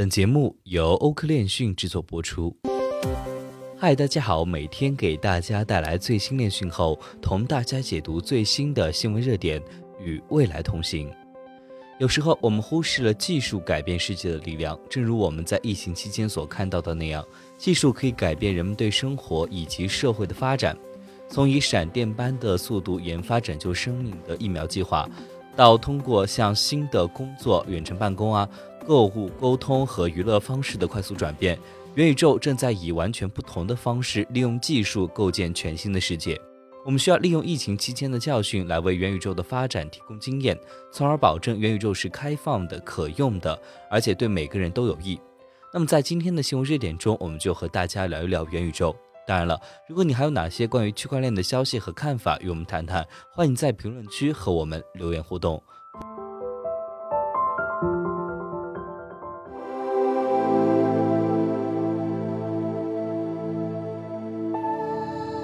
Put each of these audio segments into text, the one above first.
本节目由欧科链讯制作播出。嗨，大家好，每天给大家带来最新链讯后，同大家解读最新的新闻热点，与未来同行。有时候我们忽视了技术改变世界的力量，正如我们在疫情期间所看到的那样，技术可以改变人们对生活以及社会的发展。从以闪电般的速度研发拯救生命的疫苗计划，到通过向新的工作、远程办公啊、购物、沟通和娱乐方式的快速转变，元宇宙正在以完全不同的方式利用技术构建全新的世界。我们需要利用疫情期间的教训来为元宇宙的发展提供经验，从而保证元宇宙是开放的、可用的，而且对每个人都有益。那么，在今天的新闻热点中，我们就和大家聊一聊元宇宙。当然了，如果你还有哪些关于区块链的消息和看法与我们谈谈，欢迎在评论区和我们留言互动。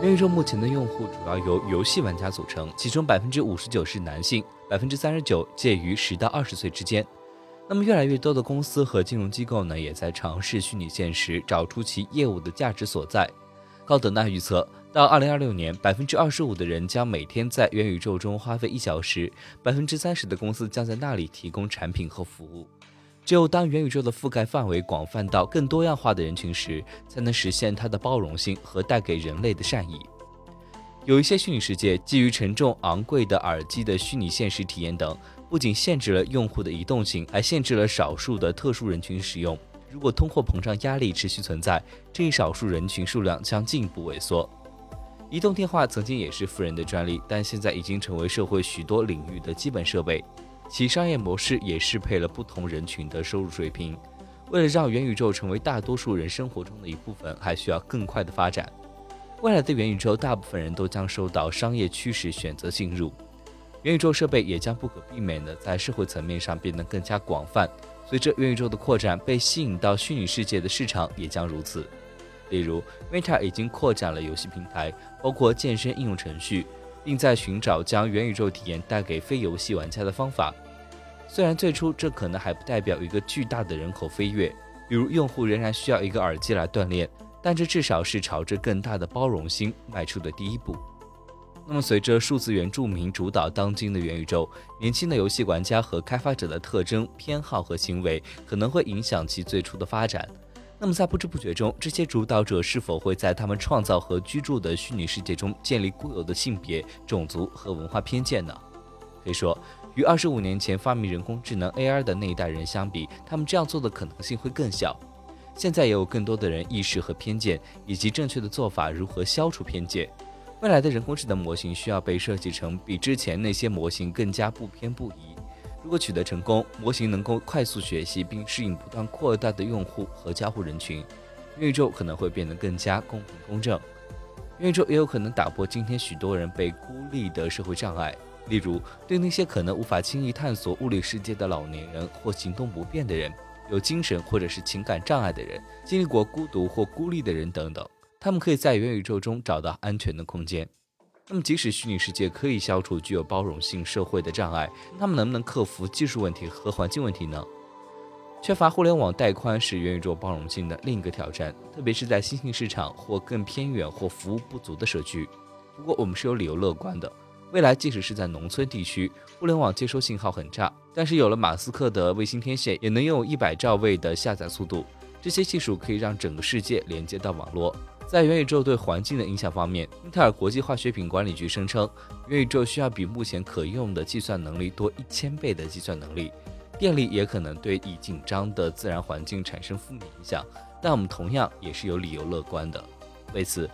元宇宙目前的用户主要由游戏玩家组成，其中百分之五十九是男性，百分之三十九介于十到二十岁之间。那么，越来越多的公司和金融机构呢，也在尝试虚拟现实，找出其业务的价值所在。高德纳预测，到二零二六年，百分之二十五的人将每天在元宇宙中花费一小时，百分之三十的公司将在那里提供产品和服务。只有当元宇宙的覆盖范围广泛到更多样化的人群时，才能实现它的包容性和带给人类的善意。有一些虚拟世界基于沉重昂贵的耳机的虚拟现实体验等，不仅限制了用户的移动性，还限制了少数的特殊人群使用。如果通货膨胀压力持续存在，这一少数人群数量将进一步萎缩。移动电话曾经也是富人的专利，但现在已经成为社会许多领域的基本设备。其商业模式也适配了不同人群的收入水平。为了让元宇宙成为大多数人生活中的一部分，还需要更快的发展。未来的元宇宙，大部分人都将受到商业驱使选择进入。元宇宙设备也将不可避免地在社会层面上变得更加广泛。随着元宇宙的扩展，被吸引到虚拟世界的市场也将如此。例如，Meta 已经扩展了游戏平台，包括健身应用程序，并在寻找将元宇宙体验带给非游戏玩家的方法。虽然最初这可能还不代表一个巨大的人口飞跃，比如用户仍然需要一个耳机来锻炼，但这至少是朝着更大的包容心迈出的第一步。那么，随着数字原住民主导当今的元宇宙，年轻的游戏玩家和开发者的特征、偏好和行为可能会影响其最初的发展。那么，在不知不觉中，这些主导者是否会在他们创造和居住的虚拟世界中建立固有的性别、种族和文化偏见呢？可以说，与二十五年前发明人工智能 A.I. 的那一代人相比，他们这样做的可能性会更小。现在也有更多的人意识和偏见，以及正确的做法如何消除偏见。未来的人工智能模型需要被设计成比之前那些模型更加不偏不倚。如果取得成功，模型能够快速学习并适应不断扩大的用户和交互人群，元宇宙可能会变得更加公平公正。元宇宙也有可能打破今天许多人被孤立的社会障碍，例如对那些可能无法轻易探索物理世界的老年人或行动不便的人，有精神或者是情感障碍的人，经历过孤独或孤立的人等等。他们可以在元宇宙中找到安全的空间。那么，即使虚拟世界可以消除具有包容性社会的障碍，他们能不能克服技术问题和环境问题呢？缺乏互联网带宽是元宇宙包容性的另一个挑战，特别是在新兴市场或更偏远或服务不足的社区。不过，我们是有理由乐观的。未来，即使是在农村地区，互联网接收信号很差，但是有了马斯克的卫星天线，也能拥有一百兆位的下载速度。这些技术可以让整个世界连接到网络。在元宇宙对环境的影响方面，英特尔国际化学品管理局声称，元宇宙需要比目前可用的计算能力多一千倍的计算能力，电力也可能对已紧张的自然环境产生负面影响。但我们同样也是有理由乐观的。为此，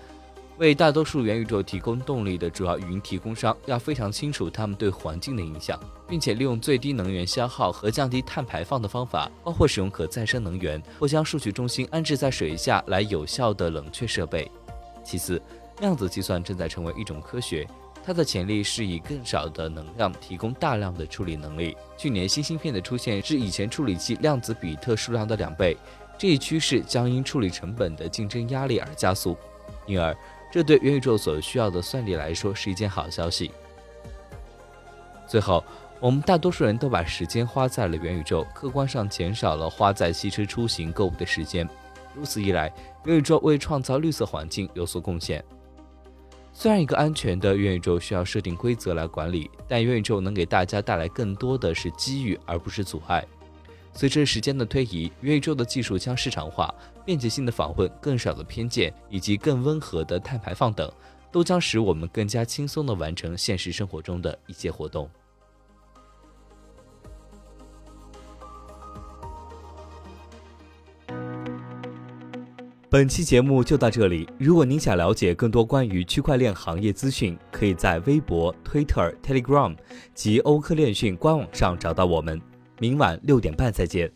为大多数元宇宙提供动力的主要云提供商要非常清楚他们对环境的影响，并且利用最低能源消耗和降低碳排放的方法，包括使用可再生能源或将数据中心安置在水下来有效的冷却设备。其次，量子计算正在成为一种科学，它的潜力是以更少的能量提供大量的处理能力。去年新芯片的出现是以前处理器量子比特数量的两倍，这一趋势将因处理成本的竞争压力而加速，因而。这对元宇宙所需要的算力来说是一件好消息。最后，我们大多数人都把时间花在了元宇宙，客观上减少了花在汽车出行、购物的时间。如此一来，元宇宙为创造绿色环境有所贡献。虽然一个安全的元宇宙需要设定规则来管理，但元宇宙能给大家带来更多的是机遇，而不是阻碍。随着时间的推移，元宇宙的技术将市场化，便捷性的访问、更少的偏见以及更温和的碳排放等，都将使我们更加轻松地完成现实生活中的一些活动。本期节目就到这里。如果您想了解更多关于区块链行业资讯，可以在微博、Twitter、Telegram 及欧科链讯官网上找到我们。明晚六点半再见。